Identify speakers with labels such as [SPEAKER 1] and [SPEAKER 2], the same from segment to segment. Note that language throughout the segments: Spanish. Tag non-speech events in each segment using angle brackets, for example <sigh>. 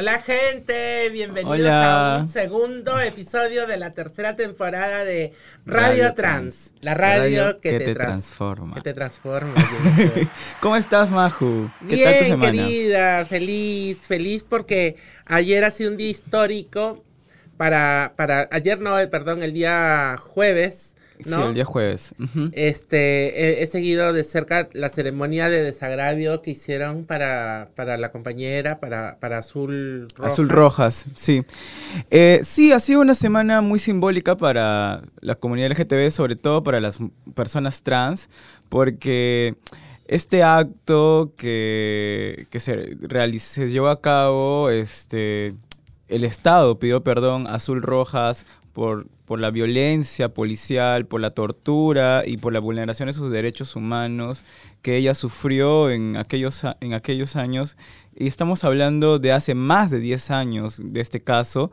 [SPEAKER 1] Hola gente, bienvenidos a un segundo episodio de la tercera temporada de Radio, Trans, la radio, que, te, transforma. Que te transforma. <laughs>
[SPEAKER 2] ¿Cómo estás, Maju?
[SPEAKER 1] ¿Qué Bien, tal tu semana? querida, feliz, feliz porque ayer ha sido un día histórico para, para ayer no, perdón, el día jueves Sí,
[SPEAKER 2] el día jueves.
[SPEAKER 1] Este, he, seguido de cerca la ceremonia de desagravio que hicieron para, para la compañera, para, para Azul
[SPEAKER 2] Rojas. Azul Rojas, sí. Eh, sí, ha sido una semana muy simbólica para la comunidad LGTB, sobre todo para las personas trans, porque este acto que, que se, se llevó a cabo, este, el Estado pidió perdón a Azul Rojas por, por la violencia policial, por la tortura y por la vulneración de sus derechos humanos que ella sufrió en aquellos, en aquellos años. Y estamos hablando de hace más de 10 años de este caso.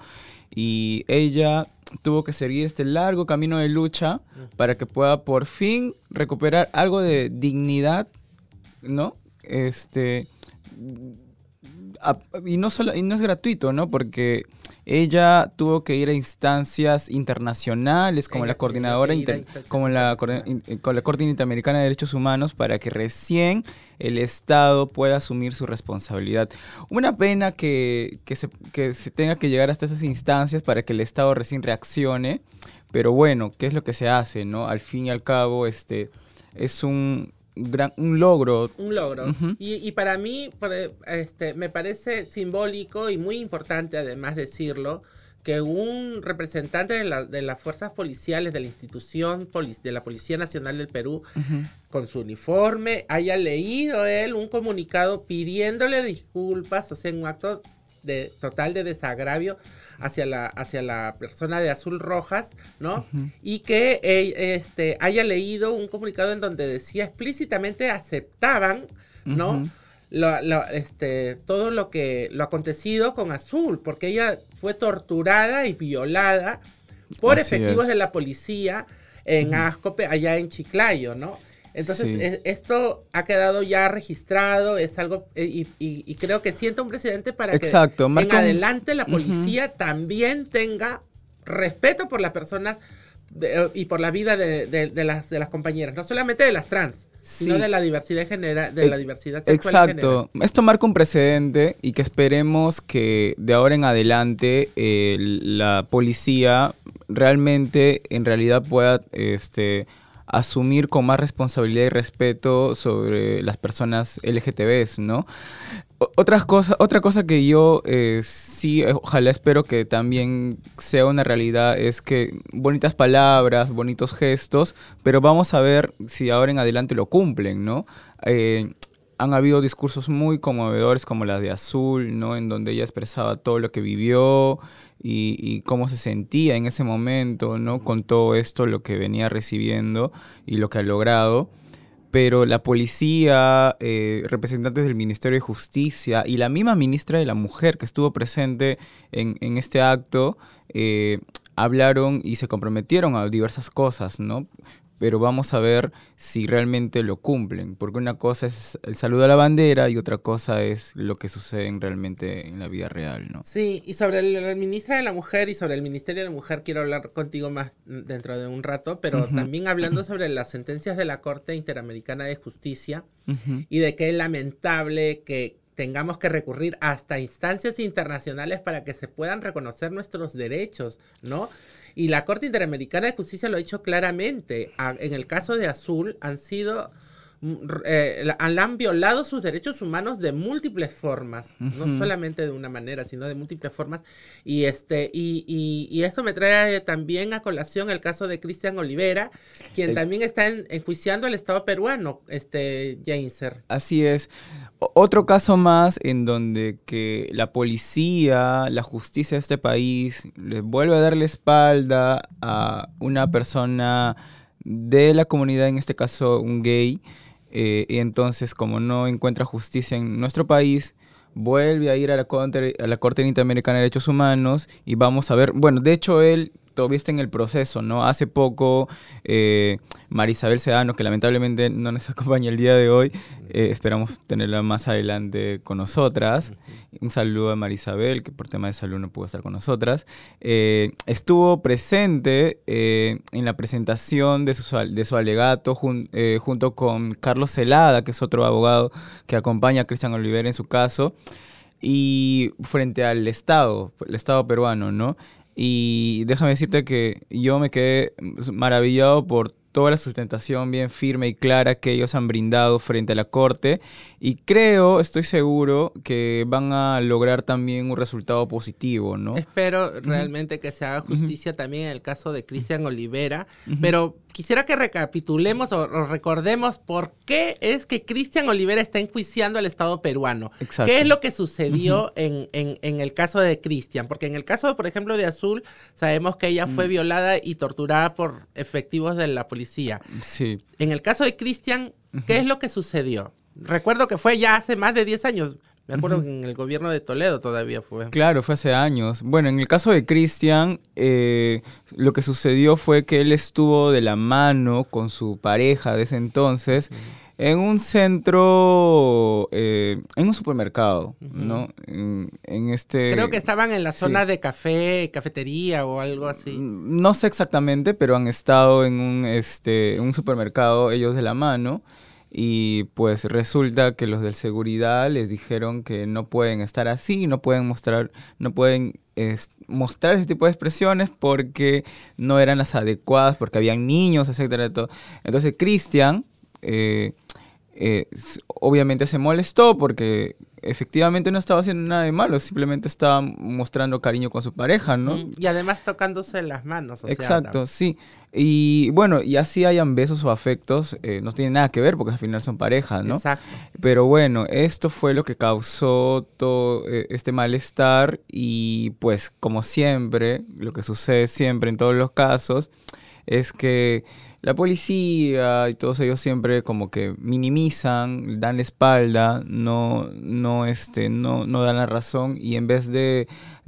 [SPEAKER 2] Y ella tuvo que seguir este largo camino de lucha para que pueda por fin recuperar algo de dignidad, ¿no? Este, y no, solo, y no es gratuito, ¿no? Porque ella tuvo que ir a instancias internacionales como la coordinadora, como la, eh, con la Corte Interamericana de Derechos Humanos para que recién el Estado pueda asumir su responsabilidad. Una pena que, se, que se tenga que llegar hasta esas instancias para que el Estado recién reaccione, pero bueno, ¿qué es lo que se hace, no? Al fin y al cabo, este es un gran, un logro.
[SPEAKER 1] Un logro. y, para mí este, me parece simbólico y muy importante además decirlo que un representante de, la, de las fuerzas policiales de la institución de la Policía Nacional del Perú con su uniforme haya leído él un comunicado pidiéndole disculpas, o sea, en un acto de total de desagravio hacia la, hacia la persona de Azul Rojas, ¿no? Y que eh, este, haya leído un comunicado en donde decía explícitamente aceptaban, ¿no? este, todo lo que lo acontecido con Azul, porque ella fue torturada y violada por efectivos de la policía en Ascope, allá en Chiclayo, ¿no? Entonces, esto ha quedado ya registrado, es algo, eh, y, creo que siento un precedente para que en adelante la policía también tenga respeto por las personas y por la vida de, las, de las compañeras, no solamente de las trans, sino de la diversidad general, de la diversidad sexual.
[SPEAKER 2] Exacto. Esto marca un precedente y que esperemos que de ahora en adelante la policía realmente, en realidad pueda, este asumir con más responsabilidad y respeto sobre las personas LGTBs, ¿no? Otras cosa, otra cosa que yo eh, sí, ojalá espero que también sea una realidad es que bonitas palabras, bonitos gestos, pero vamos a ver si ahora en adelante lo cumplen, ¿no? Eh, han habido discursos muy conmovedores como la de Azul, ¿no? En donde ella expresaba todo lo que vivió y, cómo se sentía en ese momento, ¿no? Con todo esto, lo que venía recibiendo y lo que ha logrado. Pero la policía, eh, representantes del Ministerio de Justicia y la misma ministra de la Mujer que estuvo presente en, este acto, eh, hablaron y se comprometieron a diversas cosas, ¿no? Pero vamos a ver si realmente lo cumplen, porque una cosa es el saludo a la bandera y otra cosa es lo que sucede realmente en la vida real, ¿no?
[SPEAKER 1] Sí, y sobre la ministra de la Mujer y sobre el Ministerio de la Mujer quiero hablar contigo más dentro de un rato, pero también hablando sobre las sentencias de la Corte Interamericana de Justicia y de que es lamentable que tengamos que recurrir hasta instancias internacionales para que se puedan reconocer nuestros derechos, ¿no? Y la Corte Interamericana de Justicia lo ha dicho claramente. En el caso de Azul han sido mm, eh, han violado sus derechos humanos de múltiples formas, no solamente de una manera, sino de múltiples formas. Y este, y, y, esto me trae también a colación el caso de Cristian Olivera, quien también está enjuiciando al Estado peruano, este Jainser.
[SPEAKER 2] Así es. Otro caso más en donde que la policía, la justicia de este país le vuelve a darle espalda a una persona de la comunidad, en este caso un gay, eh, y entonces como no encuentra justicia en nuestro país, vuelve a ir a la, Corte, a la Corte Interamericana de Derechos Humanos y vamos a ver, bueno, de hecho él todavía está en el proceso, ¿no? Hace poco eh, Marisabel Sedano, que lamentablemente no nos <laughs> acompaña el día de hoy, eh, esperamos tenerla más adelante con nosotras. Un saludo a Marisabel, que por tema de salud no pudo estar con nosotras. Eh, estuvo presente en la presentación de su, de su alegato junto con Carlos Celada, que es otro abogado que acompaña a Cristian Olivera en su caso y frente al Estado, el Estado peruano, ¿no? Y déjame decirte que yo me quedé maravillado por toda la sustentación bien firme y clara que ellos han brindado frente a la Corte. Y creo, estoy seguro, que van a lograr también un resultado positivo, ¿no?
[SPEAKER 1] Espero realmente que se haga justicia también en el caso de Cristian Olivera, pero quisiera que recapitulemos o, recordemos por qué es que Cristian Olivera está enjuiciando al Estado peruano. ¿Qué es lo que sucedió en, en, el caso de Cristian? Porque en el caso, por ejemplo, de Azul, sabemos que ella fue mm. violada y torturada por efectivos de la policía
[SPEAKER 2] Sí.
[SPEAKER 1] En el caso de Cristian, ¿qué es lo que sucedió? Recuerdo que fue ya hace más de 10 años. Me acuerdo que en el gobierno de Toledo todavía fue.
[SPEAKER 2] Claro, fue hace años. Bueno, en el caso de Cristian, eh, lo que sucedió fue que él estuvo de la mano con su pareja de ese entonces en un centro, eh, en un supermercado, ¿no? En, este...
[SPEAKER 1] Creo que estaban en la zona de café, cafetería o algo así.
[SPEAKER 2] Mm, no sé exactamente, pero han estado en un, este, un supermercado ellos de la mano y pues resulta que los de seguridad les dijeron que no pueden estar así, no pueden mostrar, no pueden mostrar ese tipo de expresiones porque no eran las adecuadas, porque habían niños, etcétera, todo. Entonces Cristian eh, eh, obviamente se molestó porque efectivamente no estaba haciendo nada de malo, simplemente estaba mostrando cariño con su pareja, ¿no?
[SPEAKER 1] Y además tocándose las manos.
[SPEAKER 2] Exacto, sí. Y bueno, y así hayan besos o afectos, eh, no tiene nada que ver porque al final son parejas, ¿no? Exacto. Pero bueno, esto fue lo que causó todo eh, este malestar y pues como siempre, lo que sucede siempre en todos los casos es que la policía y todos ellos siempre como que minimizan, dan la espalda, no, no, este, no, no dan la razón y en vez de,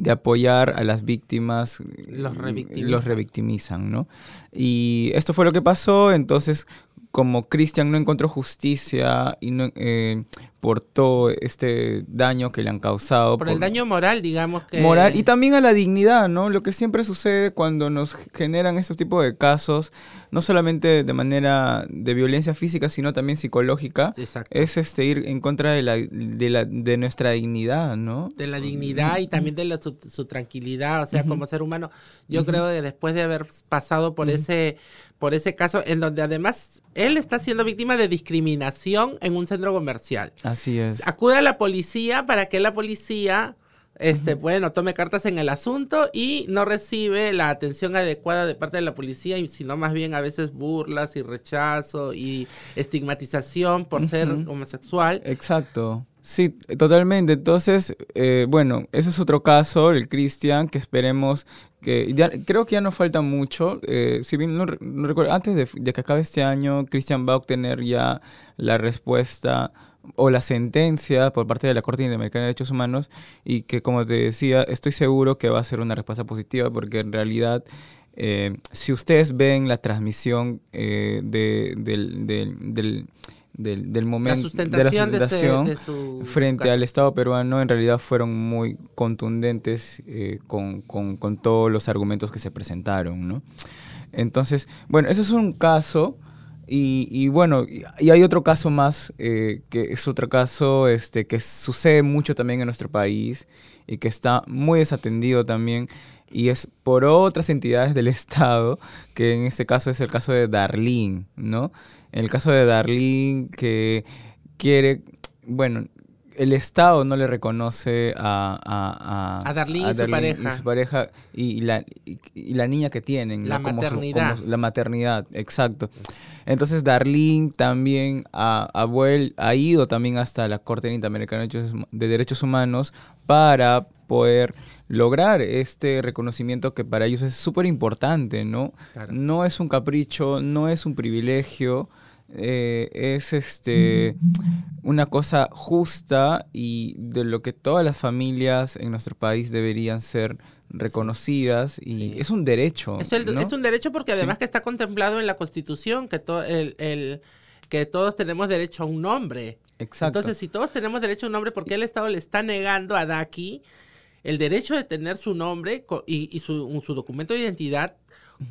[SPEAKER 2] apoyar a las víctimas,
[SPEAKER 1] los revictimizan.
[SPEAKER 2] los revictimizan, ¿no? Y esto fue lo que pasó, entonces como Christian no encontró justicia y no, eh, por todo este daño que le han causado.
[SPEAKER 1] Por, el daño moral, digamos que...
[SPEAKER 2] Moral y también a la dignidad, ¿no? Lo que siempre sucede cuando nos generan estos tipos de casos, no solamente de manera de violencia física, sino también psicológica, es este ir en contra de, la, de, la, de nuestra dignidad, ¿no?
[SPEAKER 1] De la dignidad y también de la, su, tranquilidad, o sea, como ser humano. Yo creo que después de haber pasado por ese por ese caso en donde además él está siendo víctima de discriminación en un centro comercial.
[SPEAKER 2] Así es.
[SPEAKER 1] Acude a la policía para que la policía, este, bueno, tome cartas en el asunto y no recibe la atención adecuada de parte de la policía, sino más bien a veces burlas y rechazo y estigmatización por ser homosexual.
[SPEAKER 2] Exacto. Sí, totalmente. Entonces, eh, bueno, eso es otro caso, el Cristian, que esperemos que ya, creo que ya no falta mucho. Eh, si bien no, recuerdo, antes de, de, que acabe este año, Cristian va a obtener ya la respuesta o la sentencia por parte de la Corte Interamericana de Derechos Humanos y que, como te decía, estoy seguro que va a ser una respuesta positiva porque en realidad... Eh, si ustedes ven la transmisión eh, de, del, del del, momento
[SPEAKER 1] de la sustentación
[SPEAKER 2] frente al Estado peruano en realidad fueron muy contundentes eh, con, todos los argumentos que se presentaron, ¿no? Entonces, bueno, eso es un caso. Y, bueno, y, hay otro caso más, eh, que es otro caso este, que sucede mucho también en nuestro país y que está muy desatendido también, y es por otras entidades del <laughs> Estado, que en este caso es el caso de Darlene, ¿no? En el caso de Darlene, que quiere, bueno, el Estado no le reconoce a,
[SPEAKER 1] a, a, Darlene, y, su pareja.
[SPEAKER 2] y su pareja y, la, y, la niña que tienen.
[SPEAKER 1] La maternidad.
[SPEAKER 2] la maternidad, exacto. Entonces Darlene también ha, ha, ido también hasta la Corte Interamericana de Derechos Humanos para poder lograr este reconocimiento que para ellos es súper importante, ¿no? No es un capricho, no es un privilegio, eh, es este una cosa justa y de lo que todas las familias en nuestro país deberían ser reconocidas y es un derecho.
[SPEAKER 1] Es, un derecho porque además que está contemplado en la Constitución que, el, que todos tenemos derecho a un nombre. Exacto. Entonces, si todos tenemos derecho a un nombre, ¿por qué el Estado le está negando a Daki el derecho de tener su nombre y, su, su documento de identidad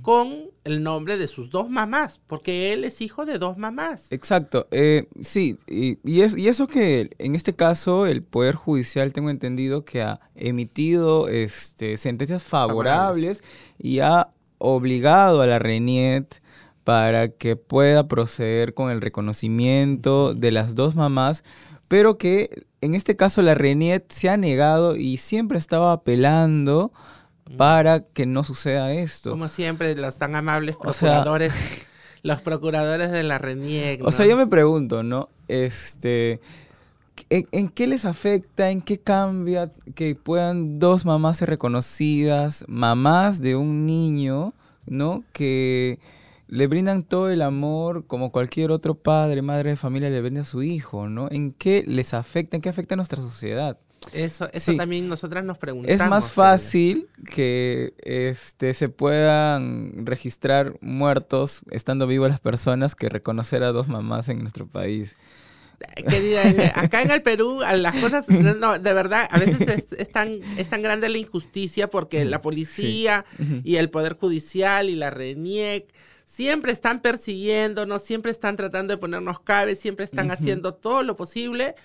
[SPEAKER 1] con el nombre de sus dos mamás, porque él es hijo de dos mamás.
[SPEAKER 2] Exacto, eh, sí, y, y, es, y, eso que en este caso el Poder Judicial, tengo entendido que ha emitido este, sentencias favorables, y ha obligado a la RENIET para que pueda proceder con el reconocimiento de las dos mamás, pero que en este caso la RENIET se ha negado y siempre estaba apelando para que no suceda esto.
[SPEAKER 1] Como siempre, los tan amables procuradores, <laughs> los procuradores de la RENIEC.
[SPEAKER 2] O sea, yo me pregunto, ¿no? Este, ¿en, qué les afecta, en qué cambia que puedan dos mamás ser reconocidas, mamás de un niño, ¿no? Que le brindan todo el amor como cualquier otro padre, madre de familia le brinda a su hijo, ¿no? ¿En qué les afecta, en qué afecta a nuestra sociedad?
[SPEAKER 1] Eso, eso también nosotras nos preguntamos.
[SPEAKER 2] Es más fácil que este, se puedan registrar muertos estando vivas las personas que reconocer a dos mamás en nuestro país.
[SPEAKER 1] Querida, acá en el Perú las cosas, no, de verdad, a veces es, tan, es tan grande la injusticia porque la policía y el Poder Judicial y la RENIEC siempre están persiguiéndonos, siempre están tratando de ponernos cabe, siempre están haciendo todo lo posible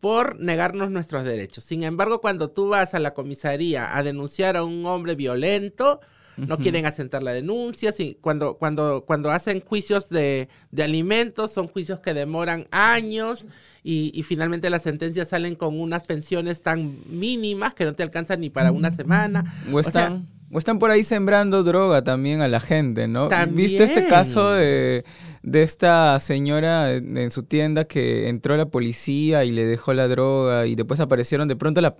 [SPEAKER 1] por negarnos nuestros derechos. Sin embargo, cuando tú vas a la comisaría a denunciar a un hombre violento, no quieren asentar la denuncia. cuando, cuando, cuando hacen juicios de, alimentos, son juicios que demoran años y, finalmente las sentencias salen con unas pensiones tan mínimas que no te alcanzan ni para una semana.
[SPEAKER 2] O están, o están por ahí sembrando droga también a la gente, ¿no? ¿Viste este caso de de esta señora en, su tienda que entró la policía y le dejó la droga y después aparecieron de pronto la...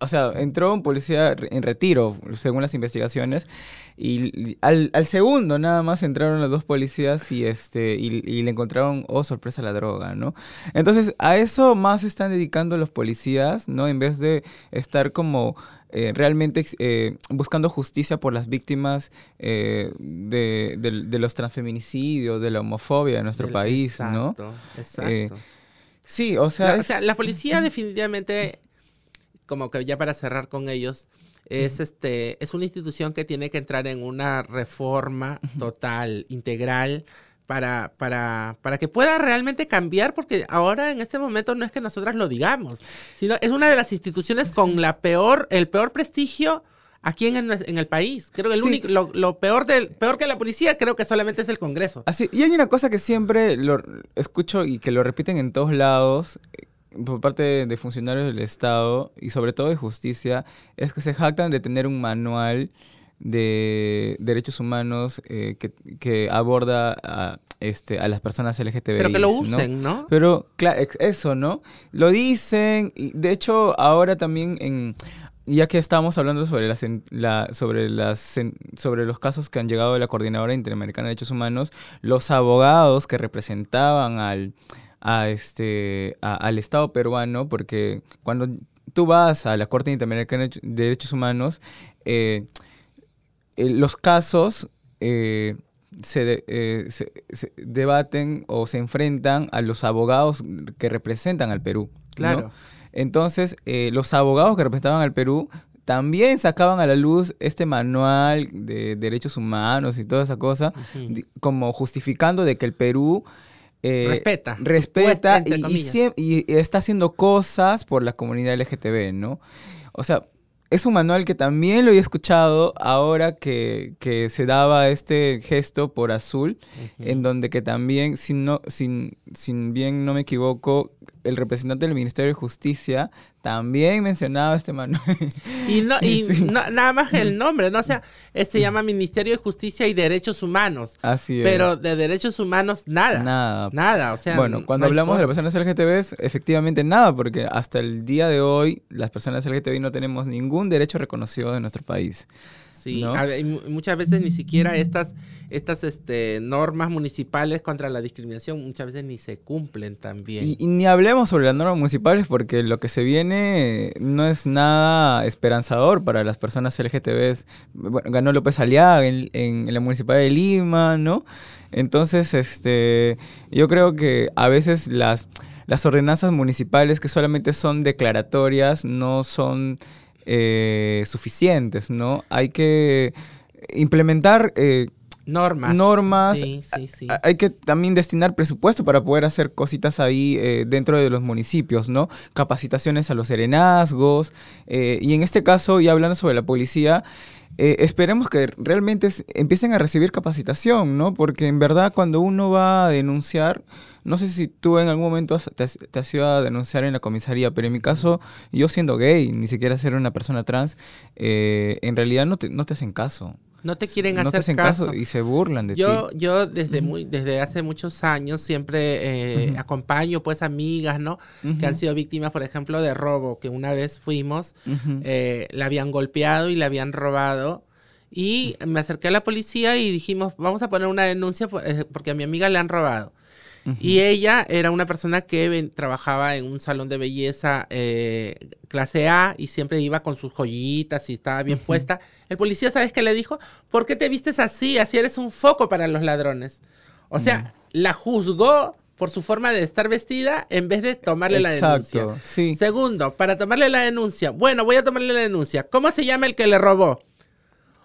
[SPEAKER 2] O sea, entró un policía en retiro, según las investigaciones, y al, segundo nada más entraron los dos policías y, este, y, le encontraron, oh, sorpresa, la droga, ¿no? Entonces, a eso más están dedicando los policías, ¿no? En vez de estar como eh, realmente eh, buscando justicia por las víctimas eh, de, los transfeminicidios, de la homofobia en nuestro país, ¿no? Exacto. sí, o sea,
[SPEAKER 1] la, o sea, la policía definitivamente, como que ya para cerrar con ellos, es este es una institución que tiene que entrar en una reforma total, integral para, para, para que pueda realmente cambiar, porque ahora en este momento no es que nosotras lo digamos, sino es una de las instituciones con la peor, el peor prestigio aquí en, en el país. Creo que el único, lo, peor del, peor que la policía, creo que solamente es el Congreso.
[SPEAKER 2] Así, y hay una cosa que siempre lo escucho y que lo repiten en todos lados eh, por parte de funcionarios del Estado y sobre todo de justicia, es que se jactan de tener un manual de derechos humanos eh, que, aborda a, este, a las personas LGTBI.
[SPEAKER 1] Pero que lo usen, ¿no?
[SPEAKER 2] Pero, claro, eso, ¿no? Lo dicen, y de hecho, ahora también en ya que estamos hablando sobre las, la, sobre las sobre los casos que han llegado de la coordinadora interamericana de derechos humanos los abogados que representaban al a este al estado peruano porque cuando tú vas a la corte interamericana de derechos humanos eh, eh, los casos eh, eh, se, debaten o se enfrentan a los abogados que representan al Perú. Claro. Entonces, los abogados que representaban al Perú también sacaban a la luz este manual de derechos humanos y toda esa cosa, como justificando de que el Perú
[SPEAKER 1] respeta,
[SPEAKER 2] respeta y, y, está haciendo cosas por la comunidad LGTB, ¿no? O sea, es un manual que también lo he escuchado ahora que, se daba este gesto por azul, en donde que también, sin, no, sin, sin bien no me equivoco, el representante del Ministerio de Justicia también mencionaba este manual.
[SPEAKER 1] Y, no, y <laughs> nada más el nombre, ¿no? O sea, se llama Ministerio de Justicia y Derechos Humanos. Así es. Pero de derechos humanos, nada. Nada. Nada, o sea.
[SPEAKER 2] Bueno, cuando hablamos de las personas LGTB, efectivamente nada, porque hasta el día de hoy las personas LGTB no tenemos ningún derecho reconocido en nuestro país.
[SPEAKER 1] Sí, muchas veces ni siquiera estas, estas este, normas municipales contra la discriminación muchas veces ni se cumplen también.
[SPEAKER 2] Y, ni hablemos sobre las normas municipales porque lo que se viene no es nada esperanzador para las personas LGTB. Bueno, ganó López Aliaga en, en, la Municipalidad de Lima, ¿no? Entonces, este, yo creo que a veces las, las ordenanzas municipales que solamente son declaratorias no son eh, suficientes, ¿no? Hay que implementar... Eh,
[SPEAKER 1] normas.
[SPEAKER 2] Normas. Hay que también destinar presupuesto para poder hacer cositas ahí eh, dentro de los municipios, ¿no? Capacitaciones a los serenazgos. y en este caso, y hablando sobre la policía, esperemos que realmente empiecen a recibir capacitación, ¿no? Porque en verdad cuando uno va a denunciar, no sé si tú en algún momento te, has ido a denunciar en la comisaría, pero en mi caso, yo siendo gay, ni siquiera ser una persona trans, eh, en realidad no te, no te hacen caso.
[SPEAKER 1] No te quieren no hacer te hacen caso.
[SPEAKER 2] y se burlan de
[SPEAKER 1] yo,
[SPEAKER 2] ti.
[SPEAKER 1] Yo desde muy, desde hace muchos años siempre eh, acompaño pues amigas, ¿no? Que han sido víctimas, por ejemplo, de robo, que una vez fuimos, eh, la habían golpeado y la habían robado. Y me acerqué a la policía y dijimos, vamos a poner una denuncia porque a mi amiga le han robado. Y ella era una persona que trabajaba en un salón de belleza eh, clase A y siempre iba con sus joyitas y estaba bien puesta. El policía, ¿sabes qué le dijo? ¿Por qué te vistes así? Así eres un foco para los ladrones. O sea, la juzgó por su forma de estar vestida en vez de tomarle la denuncia. Sí. Segundo, para tomarle la denuncia. Bueno, voy a tomarle la denuncia. ¿Cómo se llama el que le robó?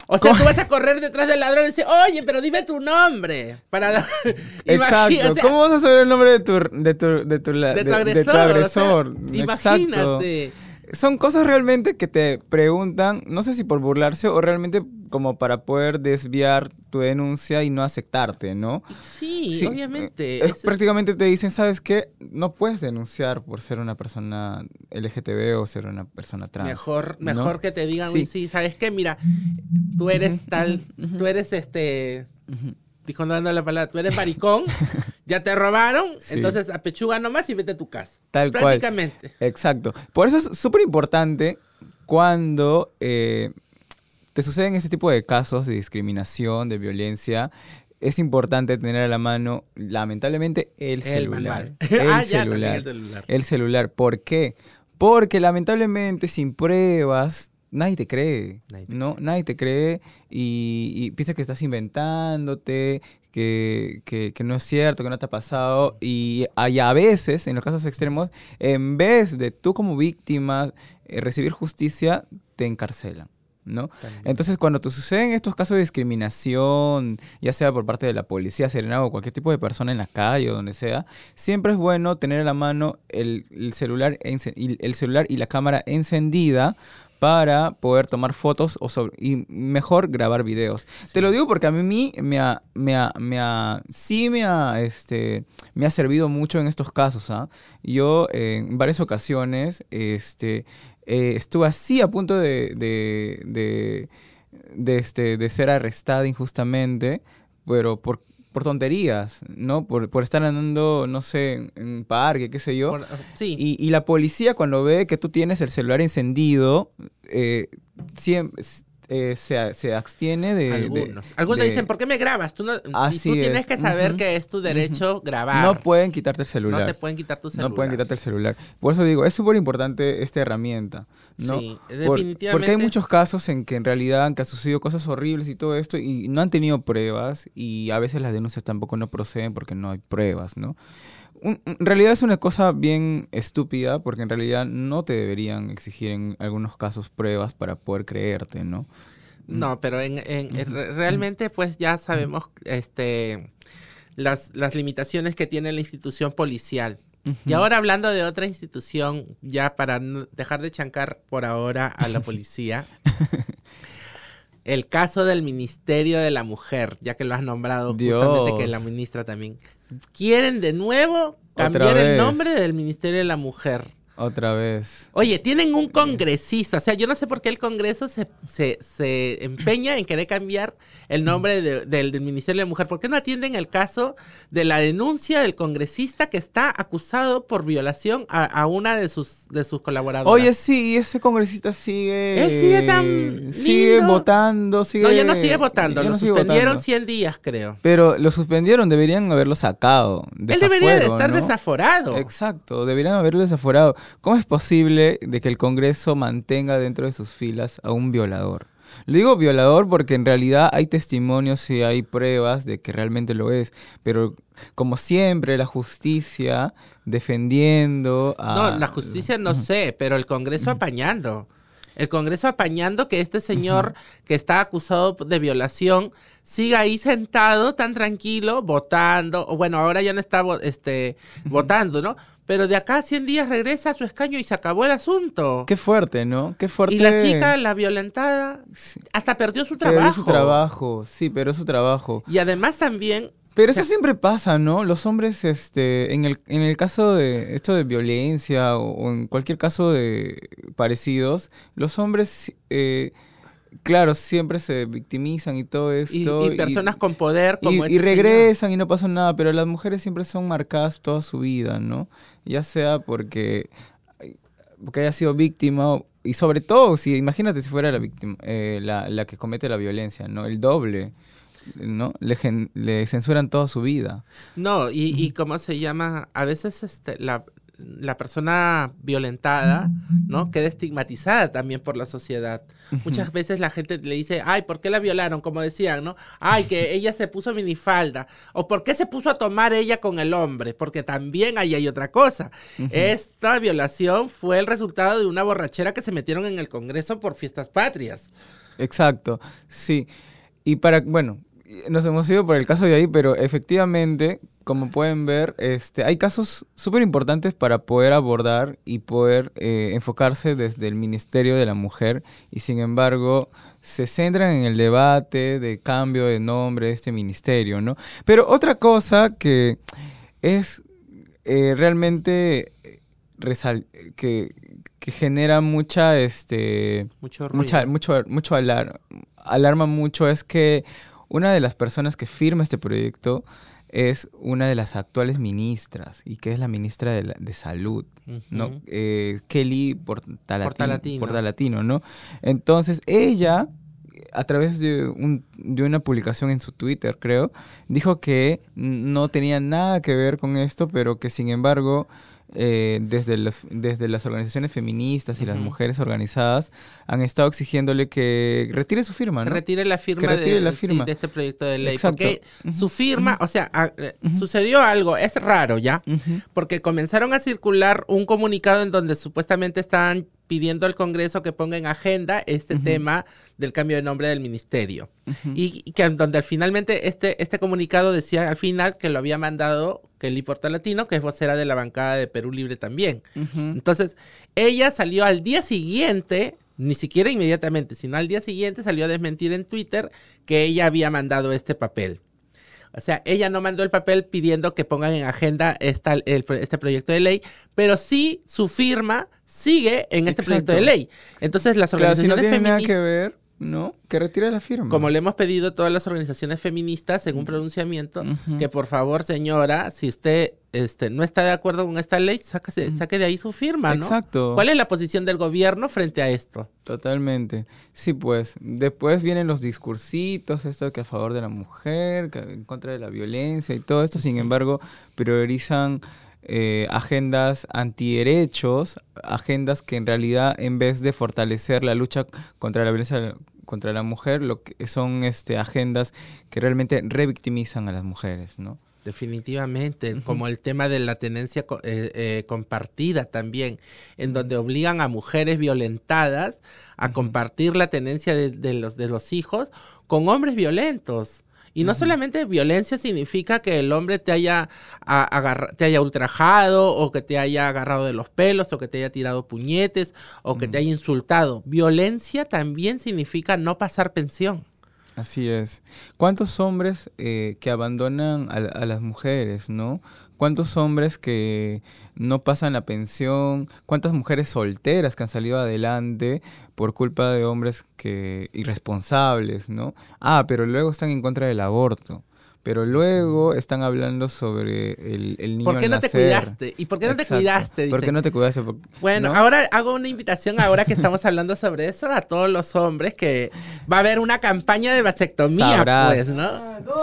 [SPEAKER 1] O sea, tú vas a correr detrás del ladrón y dices, oye, pero dime tu nombre. Para... <laughs>
[SPEAKER 2] Exacto. ¿Cómo vas a saber el nombre de tu, de tu, de tu,
[SPEAKER 1] de tu agresor? imagínate
[SPEAKER 2] son cosas realmente que te preguntan, no sé si por burlarse o realmente como para poder desviar tu denuncia y no aceptarte, ¿no?
[SPEAKER 1] Sí, obviamente.
[SPEAKER 2] Es, prácticamente te dicen, ¿sabes qué? No puedes denunciar por ser una persona LGTB o ser una persona trans.
[SPEAKER 1] Mejor, mejor que te digan, sí. ¿sabes qué? Mira, tú eres tal, tú eres este dando la palabra, tú eres maricón, <laughs> ya te robaron, entonces apechuga nomás y vete a tu casa.
[SPEAKER 2] Tal Prácticamente. Exacto. Por eso es súper importante cuando eh, te suceden este tipo de casos de discriminación, de violencia, es importante tener a la mano, lamentablemente, el, celular. El, <laughs> ah, celular. el celular. El celular. ¿Por qué? Porque lamentablemente sin pruebas nadie te cree, ¿no? Nadie te cree y, piensa que estás inventándote, que, que, no es cierto, que no te ha pasado. Y, a veces, en los casos extremos, en vez de tú como víctima eh, recibir justicia, te encarcelan. ¿No? Entonces, cuando te suceden estos casos de discriminación, ya sea por parte de la policía, Serena o cualquier tipo de persona en la calle o donde sea, siempre es bueno tener a la mano el, celular, el celular y la cámara encendida para poder tomar fotos o sobre, y mejor grabar videos. Te lo digo porque a mí me ha, me ha, me ha, sí me ha, este, me ha servido mucho en estos casos. ¿ah? Yo en varias ocasiones este, eh, estuve así a punto de, de, de, de, este, de ser arrestada injustamente, pero por, por tonterías, ¿no? Por, por, estar andando, no sé, en un parque, qué sé yo. sí. y, y, la policía cuando ve que tú tienes el celular encendido, eh, siempre, eh, se, se, abstiene de...
[SPEAKER 1] Algunos. Algunos dicen, ¿por qué me grabas? Tú, no, tú tienes que saber que es tu derecho grabar.
[SPEAKER 2] No pueden quitarte el celular.
[SPEAKER 1] No te pueden quitar tu celular.
[SPEAKER 2] No pueden quitarte el celular. Por eso digo, es súper importante esta herramienta. ¿no?
[SPEAKER 1] Sí, definitivamente.
[SPEAKER 2] porque hay muchos casos en que en realidad han sucedido cosas horribles y todo esto y no han tenido pruebas y a veces las denuncias tampoco no proceden porque no hay pruebas, ¿no? En realidad es una cosa bien estúpida porque en realidad no te deberían exigir en algunos casos pruebas para poder creerte, ¿no?
[SPEAKER 1] No, pero en, realmente pues ya sabemos este las, las limitaciones que tiene la institución policial. Y ahora hablando de otra institución, ya para dejar de chancar por ahora a la policía, <laughs> el caso del Ministerio de la Mujer, ya que lo has nombrado justamente que la ministra también quieren de nuevo cambiar el nombre del Ministerio de la Mujer.
[SPEAKER 2] Otra vez.
[SPEAKER 1] Oye, tienen un congresista, o sea, yo no sé por qué el Congreso se, se, se empeña en querer cambiar el nombre de- del, del Ministerio de la Mujer. ¿Por qué no atienden el caso de la denuncia del congresista que está acusado por violación a, a una de sus, de sus colaboradoras?
[SPEAKER 2] Oye, sí, ese congresista sigue.
[SPEAKER 1] Él sigue tan
[SPEAKER 2] Sigue
[SPEAKER 1] lindo.
[SPEAKER 2] votando, sigue.
[SPEAKER 1] no, ya no sigue votando, lo
[SPEAKER 2] no
[SPEAKER 1] suspendieron
[SPEAKER 2] votando.
[SPEAKER 1] 100 días, creo.
[SPEAKER 2] Pero lo suspendieron, deberían haberlo sacado.
[SPEAKER 1] Él debería de estar
[SPEAKER 2] ¿no?
[SPEAKER 1] desaforado.
[SPEAKER 2] Exacto, deberían haberlo desaforado. ¿Cómo es posible de que el Congreso mantenga dentro de sus filas a un violador? Lo digo violador porque en realidad hay testimonios y hay pruebas de que realmente lo es, pero como siempre la justicia defendiendo a...
[SPEAKER 1] No, la justicia no sé, pero el Congreso apañando. El Congreso apañando que este señor que está acusado de violación siga ahí sentado tan tranquilo, votando. O bueno, ahora ya no está este, votando, ¿no? Pero de acá a 100 días regresa a su escaño y se acabó el asunto.
[SPEAKER 2] Qué fuerte, ¿no? Qué fuerte.
[SPEAKER 1] Y la chica, la violentada,
[SPEAKER 2] Sí,
[SPEAKER 1] hasta perdió su trabajo.
[SPEAKER 2] es su trabajo, sí, pero es su trabajo.
[SPEAKER 1] Y además también
[SPEAKER 2] Pero
[SPEAKER 1] O sea-
[SPEAKER 2] eso siempre pasa, ¿no? Los hombres, este, en el, en el caso de esto de violencia o, o en cualquier caso de parecidos, los hombres, eh, claro, siempre se victimizan y todo
[SPEAKER 1] y,
[SPEAKER 2] esto.
[SPEAKER 1] y personas con poder
[SPEAKER 2] y-
[SPEAKER 1] como
[SPEAKER 2] y
[SPEAKER 1] este señor.
[SPEAKER 2] regresan y no pasa nada, pero las mujeres siempre son marcadas toda su vida, ¿no? Ya sea porque, porque haya sido víctima y sobre todo, si imagínate si fuera la víctima, eh, la, la que comete la violencia, ¿no? El doble, ¿no? Le, gen- le censuran toda su vida.
[SPEAKER 1] No, y, y cómo se llama, a veces este, la, la persona violentada, ¿no? Queda estigmatizada también por la sociedad. Muchas veces la gente le dice, ay, ¿por qué la violaron? Como decían, ¿no? Ay, que ella se puso minifalda. O ¿por qué se puso a tomar ella con el hombre? Porque también ahí hay otra cosa. Esta violación fue el resultado de una borrachera que se metieron en el Congreso por fiestas patrias.
[SPEAKER 2] Exacto, sí. Y para, bueno, nos hemos ido por el caso de ahí, pero efectivamente, como pueden ver, este, hay casos súper importantes para poder abordar y poder eh, enfocarse desde el Ministerio de la Mujer y sin embargo se centran en el debate de cambio de nombre de este ministerio, ¿no? Pero otra cosa que es eh, realmente resal- que, que genera mucha, este,
[SPEAKER 1] Mucho ruido.
[SPEAKER 2] mucha, mucho, mucho alar- alarma mucho es que una de las personas que firma este proyecto es una de las actuales ministras y que es la ministra de, la- de Salud, ¿no? Eh, Kelly Portalatino,
[SPEAKER 1] Portalatino.
[SPEAKER 2] Portalatino, ¿no? Entonces ella a través de, un- de una publicación en su Twitter, creo, dijo que no tenía nada que ver con esto, pero que sin embargo, eh, desde, las, desde las organizaciones feministas y las mujeres organizadas han estado exigiéndole que retire su firma,
[SPEAKER 1] Que
[SPEAKER 2] ¿no?
[SPEAKER 1] retire la firma,
[SPEAKER 2] Que retire
[SPEAKER 1] de,
[SPEAKER 2] la
[SPEAKER 1] sí,
[SPEAKER 2] firma.
[SPEAKER 1] de este proyecto de ley.
[SPEAKER 2] Exacto.
[SPEAKER 1] Porque su firma, o sea, a- eh, sucedió algo, es raro ya, porque comenzaron a circular un comunicado en donde supuestamente estaban pidiendo al Congreso que ponga en agenda este tema del cambio de nombre del ministerio. Y, y que donde finalmente este, este comunicado decía al final que lo había mandado Kelly Portalatino, que es vocera de la bancada de Perú Libre también. Entonces, ella salió al día siguiente, ni siquiera inmediatamente, sino al día siguiente salió a desmentir en Twitter que ella había mandado este papel. O sea, ella no mandó el papel pidiendo que pongan en agenda esta, el este proyecto de ley, pero sí su firma sigue en este proyecto de ley. Entonces, las
[SPEAKER 2] Claro, si no
[SPEAKER 1] organizaciones
[SPEAKER 2] tiene nada
[SPEAKER 1] feministas,
[SPEAKER 2] que ver, ¿no? Que retire la firma.
[SPEAKER 1] como le hemos pedido a todas las organizaciones feministas en un pronunciamiento, que por favor, señora, si usted este, no está de acuerdo con esta ley, sáquese- saque de ahí su firma, ¿no?
[SPEAKER 2] Exacto.
[SPEAKER 1] ¿Cuál es la posición del gobierno frente a esto?
[SPEAKER 2] Totalmente. Sí, pues. Después vienen los discursitos, esto que a favor de la mujer, que en contra de la violencia y todo esto. Sin embargo, priorizan eh, agendas antiderechos, agendas que en realidad, en vez de fortalecer la lucha contra la violencia contra la mujer, lo que son este, agendas que realmente revictimizan a las mujeres, ¿no?
[SPEAKER 1] Definitivamente, como el tema de la tenencia eh, eh, compartida también, en donde obligan a mujeres violentadas a compartir la tenencia de, de los, de los hijos con hombres violentos. Y no solamente violencia significa que el hombre te haya, a- te haya ultrajado o que te haya agarrado de los pelos o que te haya tirado puñetes o que te haya insultado. Violencia también significa no pasar pensión.
[SPEAKER 2] Así es. ¿Cuántos hombres eh, que abandonan a, a, las mujeres, no? ¿Cuántos hombres que no pasan la pensión? ¿Cuántas mujeres solteras que han salido adelante por culpa de hombres que irresponsables, no? Ah, pero luego están en contra del aborto pero luego están hablando sobre el, el niño
[SPEAKER 1] ¿Por qué no te cuidaste? ¿Y por qué no te cuidaste?
[SPEAKER 2] ¿Por qué no te cuidaste?
[SPEAKER 1] Bueno, ahora hago una invitación, ahora que estamos hablando sobre eso, a todos los hombres que va a haber una campaña de vasectomía, Sabrás, pues, ¿no?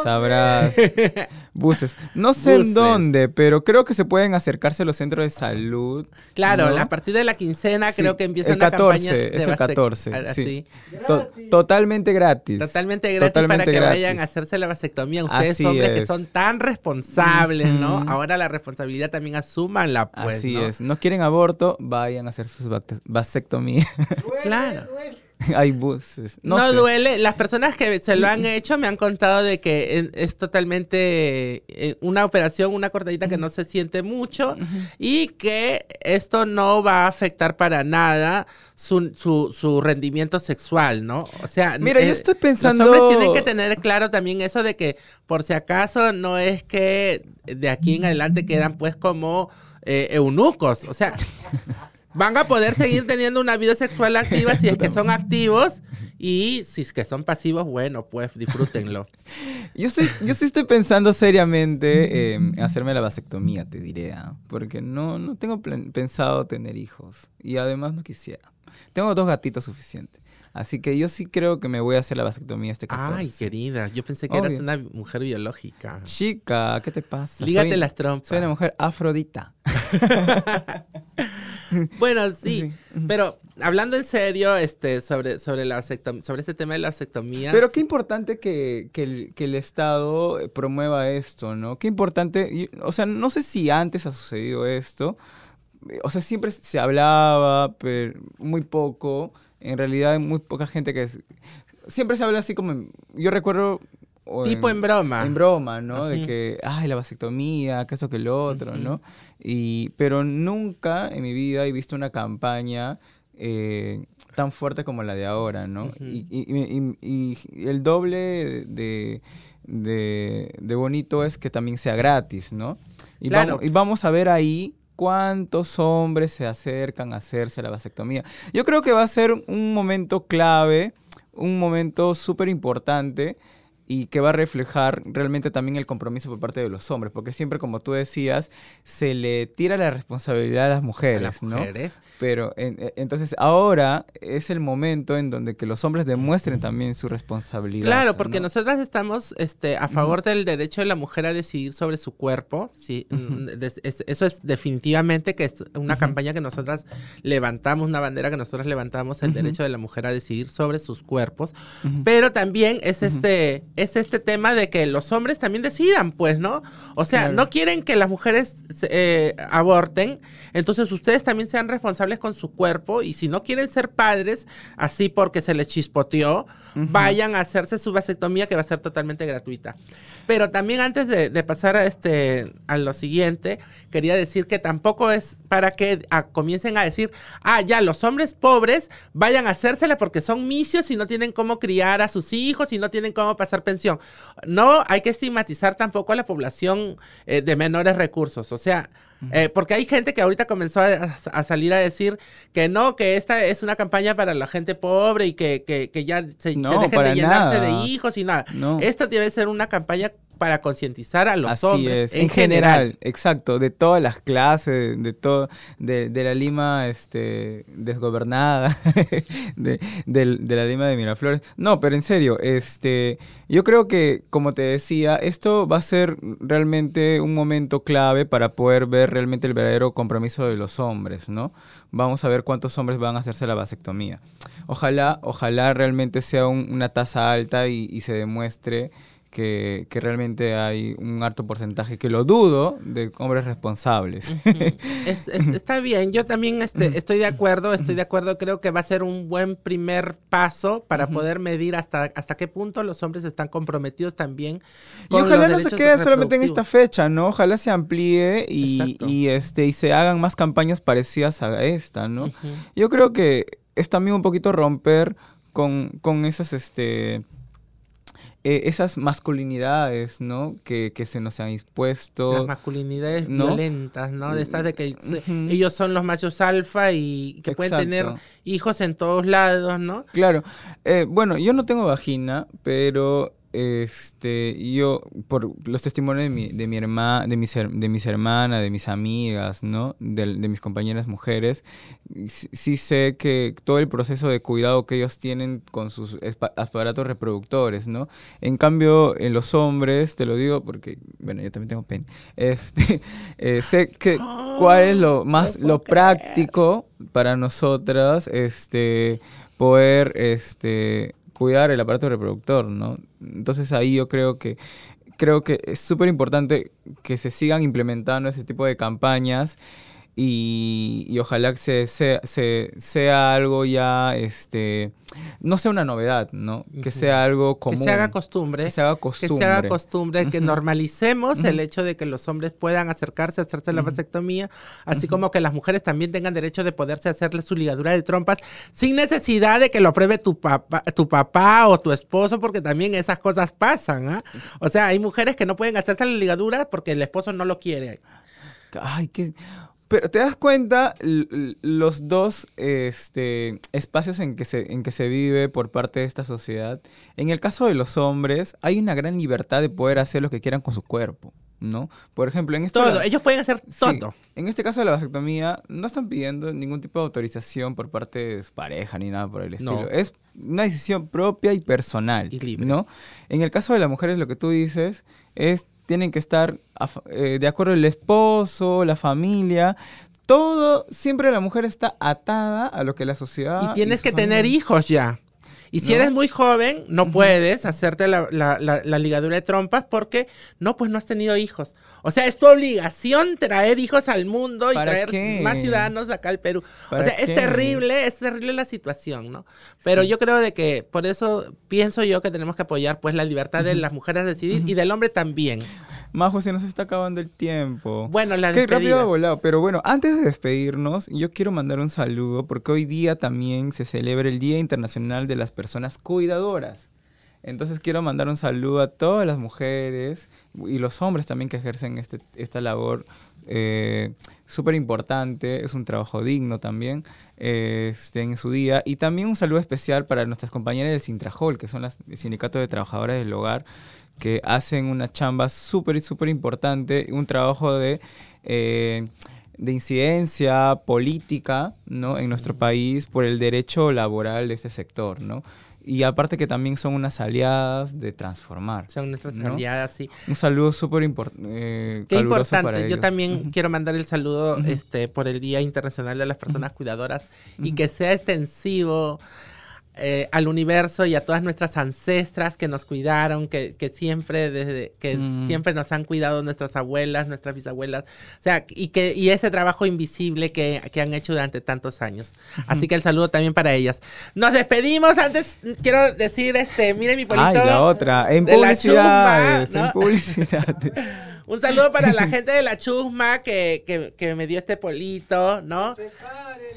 [SPEAKER 2] Sabrás. <laughs> Buses. No sé en dónde, pero creo que se pueden acercarse a los centros de salud.
[SPEAKER 1] Claro, a partir de la quincena creo que empieza el 14,
[SPEAKER 2] Es el 14, sí. totalmente gratis.
[SPEAKER 1] Totalmente gratis para que vayan a hacerse la vasectomía. Ustedes hombres que son tan responsables, ¿no? Ahora la responsabilidad también asumanla, pues,
[SPEAKER 2] Así es. No quieren aborto, vayan a hacer sus vasectomía.
[SPEAKER 1] claro. <laughs>
[SPEAKER 2] Hay buses.
[SPEAKER 1] No, duele. Las personas que se lo han hecho me han contado de que es, totalmente eh, una operación, una cortadita que no se siente mucho y que esto no va a afectar para nada su, su, rendimiento sexual, ¿no? O sea,
[SPEAKER 2] mira, yo eh, estoy pensando.
[SPEAKER 1] Los hombres tienen que tener claro también eso de que, por si acaso, no es que de aquí en adelante quedan pues como eh, eunucos. O sea. <laughs> van a poder seguir teniendo una vida sexual activa si es que son activos y si es que son pasivos, bueno, pues disfrútenlo.
[SPEAKER 2] Yo sí, yo sí estoy pensando seriamente en hacerme la vasectomía, te diré, ¿ah? porque no, no tengo pensado tener hijos y además no quisiera. Tengo dos gatitos suficientes. Así que yo sí creo que me voy a hacer la vasectomía este 14.
[SPEAKER 1] Ay, querida, yo pensé que eras una mujer biológica.
[SPEAKER 2] Chica, ¿qué te pasa?
[SPEAKER 1] Lígate las trompas.
[SPEAKER 2] Soy una mujer afrodita. <laughs> <laughs>
[SPEAKER 1] bueno, sí, pero hablando en serio este, sobre, sobre, la sobre este tema de la vasectomía.
[SPEAKER 2] Pero qué importante que, el, que, el, Estado promueva esto, ¿no? Qué importante, o sea, no sé si antes ha sucedido esto, o sea, siempre se hablaba, pero muy poco en realidad hay muy poca gente que... siempre se habla así como... yo recuerdo...
[SPEAKER 1] tipo en, broma.
[SPEAKER 2] En broma, ¿no? De que, ay, la vasectomía, que eso que el otro, ¿no? Y, pero nunca en mi vida he visto una campaña eh, tan fuerte como la de ahora, ¿no? y, y, el doble de, de, de, bonito es que también sea gratis, ¿no? Y, vamos, y vamos a ver ahí cuántos hombres se acercan a hacerse la vasectomía. Yo creo que va a ser un momento clave, un momento súper importante y que va a reflejar realmente también el compromiso por parte de los hombres, porque siempre, como tú decías, se le tira la responsabilidad a las mujeres, las mujeres. Pero e, entonces ahora es el momento en donde que los hombres demuestren también su responsabilidad.
[SPEAKER 1] Claro, porque nosotras estamos este, a favor del derecho de la mujer a decidir sobre su cuerpo, sí, mm, eso es definitivamente que es una campaña que nosotras levantamos, una bandera que nosotras levantamos, el derecho de la mujer a decidir sobre sus cuerpos, pero también es este es este tema de que los hombres también decidan, pues, ¿no? O sea, no quieren que las mujeres eh, aborten, entonces ustedes también sean responsables con su cuerpo y si no quieren ser padres, así porque se les chispoteó, vayan a hacerse su vasectomía que va a ser totalmente gratuita. Pero también antes de, pasar a, este, a lo siguiente, quería decir que tampoco es para que comiencen a decir, ah, ya, los hombres pobres vayan a hacérsela porque son misios y no tienen cómo criar a sus hijos y no tienen cómo pasar pensión. No hay que estigmatizar tampoco a la población eh, de menores recursos. O sea, eh, porque hay gente que ahorita comenzó a, salir a decir que no, que esta es una campaña para la gente pobre y que, que, ya se, dejen de llenarse de hijos y nada. Esta debe ser una campaña para concientizar a los hombres.
[SPEAKER 2] En, general, exacto, de todas las clases, de todo, de, la Lima este, desgobernada, <laughs> de, la Lima de Miraflores. No, pero en serio, este, yo creo que, como te decía, esto va a ser realmente un momento clave para poder ver realmente el verdadero compromiso de los hombres, ¿no? Vamos a ver cuántos hombres van a hacerse la vasectomía. Ojalá, ojalá realmente sea una tasa alta y se demuestre que, realmente hay un alto porcentaje, que lo dudo, de hombres responsables. <laughs>
[SPEAKER 1] está bien, yo también este, estoy de acuerdo, estoy de acuerdo, creo que va a ser un buen primer paso para poder medir hasta, hasta qué punto los hombres están comprometidos también.
[SPEAKER 2] y ojalá no se quede solamente en esta fecha, ¿no? Ojalá se amplíe y, y, este, y se hagan más campañas parecidas a esta, ¿no? Yo creo que es también un poquito romper con, con esas, este eh, esas masculinidades, ¿no? Que, que, se nos han impuesto.
[SPEAKER 1] Las masculinidades violentas, ¿no? De estas de que ellos son los machos alfa y que pueden tener hijos en todos lados, ¿no?
[SPEAKER 2] Claro. Eh, bueno, yo no tengo vagina, pero este, yo, por los testimonios de mi, de mi, herma, de mis, de mis hermanas, de mis amigas, ¿no? De, mis compañeras mujeres, sí, sé que todo el proceso de cuidado que ellos tienen con sus aparatos reproductores, ¿no? En cambio, en los hombres, te lo digo porque, bueno, yo también tengo pene, este, <laughs> eh, sé que cuál es lo <gasps> más, lo práctico para nosotras, este, poder, este, cuidar el aparato reproductor, ¿no? Entonces ahí yo creo que creo que es súper importante que se sigan implementando ese tipo de campañas y, ojalá que se, sea algo ya, este, no sea una novedad, ¿no? Que sea algo común.
[SPEAKER 1] Que se haga costumbre.
[SPEAKER 2] Que se haga costumbre.
[SPEAKER 1] Que se haga costumbre, que normalicemos el hecho de que los hombres puedan acercarse a hacerse la vasectomía, así como que las mujeres también tengan derecho de poderse hacerle su ligadura de trompas sin necesidad de que lo pruebe tu papá, tu papá o tu esposo, porque también esas cosas pasan, ¿ah? O sea, hay mujeres que no pueden hacerse la ligadura porque el esposo no lo quiere.
[SPEAKER 2] Ay, qué... Pero te das cuenta los dos este, espacios en que, se, en que se vive por parte de esta sociedad. En el caso de los hombres, hay una gran libertad de poder hacer lo que quieran con su cuerpo. ¿no? Por ejemplo, en este
[SPEAKER 1] Todo, ellos pueden hacer todo.
[SPEAKER 2] en este caso de la vasectomía, no están pidiendo ningún tipo de autorización por parte de su pareja ni nada por el estilo. Es una decisión propia y personal, y libre. ¿no? En el caso de las mujeres, lo que tú dices es tienen que estar eh, de acuerdo el esposo, la familia. Todo, siempre la mujer está atada a lo que la sociedad...
[SPEAKER 1] Y tienes que tener hijos ya. Y si eres muy joven, no puedes hacerte la, la, ligadura de trompas porque no, pues no has tenido hijos. O sea, es tu obligación traer hijos al mundo y traer más ciudadanos acá al Perú. O sea, es terrible, es terrible la situación, ¿no? Pero yo creo de que por eso pienso yo que tenemos que apoyar pues la libertad de las mujeres a decidir y del hombre también.
[SPEAKER 2] Majo, se nos está acabando el tiempo.
[SPEAKER 1] Bueno, la Qué
[SPEAKER 2] rápido ha volado. Pero bueno, antes de despedirnos, yo quiero mandar un saludo porque hoy día también se celebra el Día Internacional de las Personas Cuidadoras. Entonces quiero mandar un saludo a todas las mujeres y los hombres también que ejercen este, esta labor eh, súper importante, es un trabajo digno también este, en su día. Y también un saludo especial para nuestras compañeras del Sintrajol, que son las, el Sindicato de Trabajadoras del Hogar, que hacen una chamba súper, súper importante, un trabajo de, eh, de incidencia política ¿no? en nuestro país por el derecho laboral de este sector, ¿no? Y aparte que también son unas aliadas de transformar.
[SPEAKER 1] Son nuestras aliadas, sí.
[SPEAKER 2] Un saludo súper eh,
[SPEAKER 1] Qué importante. Yo también quiero mandar el saludo este, por el Día Internacional de las Personas Cuidadoras y que sea extensivo eh, al universo y a todas nuestras ancestras que nos cuidaron, que, siempre desde que mm. siempre nos han cuidado nuestras abuelas, nuestras bisabuelas, o sea, y que y ese trabajo invisible que, han hecho durante tantos años. Así que el saludo también para ellas. Nos despedimos. Antes quiero decir este, mire mi polito. Ay,
[SPEAKER 2] la otra, en publicidad, en publicidad. <laughs>
[SPEAKER 1] Un saludo para la gente de la Chusma que, que, me dio este polito, ¿no?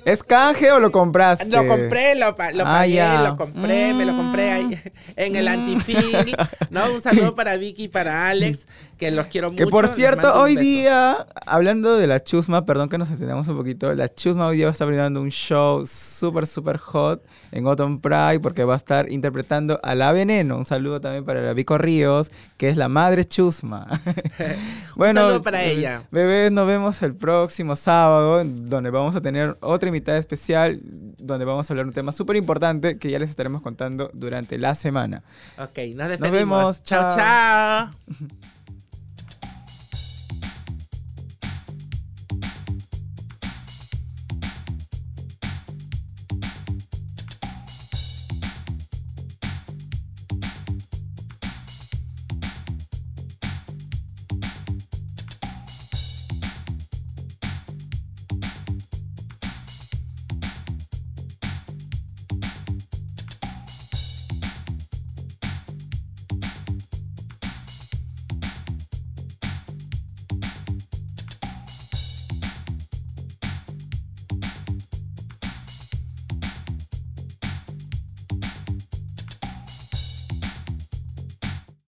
[SPEAKER 2] ¿Es canje o lo compraste?
[SPEAKER 1] Lo compré, lo, lo ah, pagué, lo compré, me lo compré ahí mm. en el antifil, ¿no? Un saludo para Vicky y para Alex, que los quiero mucho.
[SPEAKER 2] Que por cierto, hoy día, hablando de la chusma, perdón que nos entendamos un poquito, la chusma hoy día va a estar brindando un show súper, súper hot en Autumn Pride porque va a estar interpretando a La Veneno. Un saludo también para la Vico Ríos, que es la madre chusma. <laughs>
[SPEAKER 1] bueno, un saludo para ella.
[SPEAKER 2] Bebés, nos vemos el próximo sábado, donde vamos a tener otra invitada especial, donde vamos a hablar un tema súper importante que ya les estaremos contando durante la semana.
[SPEAKER 1] Ok, nos despedimos. Nos vemos. chao. chao. <laughs>